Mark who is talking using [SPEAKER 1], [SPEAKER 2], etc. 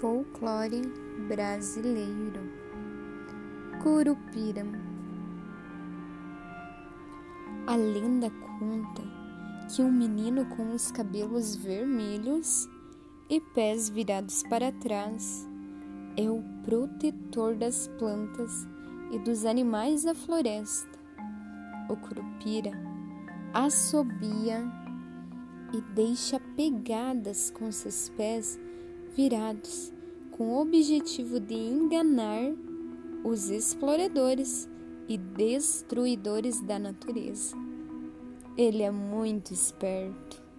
[SPEAKER 1] folclore brasileiro. Curupira. A lenda conta que um menino com os cabelos vermelhos e pés virados para trás é o protetor das plantas e dos animais da floresta. O curupira assobia e deixa pegadas com seus pés virados, com o objetivo de enganar os exploradores e destruidores da natureza. Ele é muito esperto.